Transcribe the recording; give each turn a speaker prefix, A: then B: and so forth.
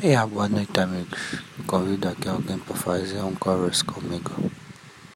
A: É, e a boa noite tá, amigos, convido aqui alguém para fazer um covers comigo.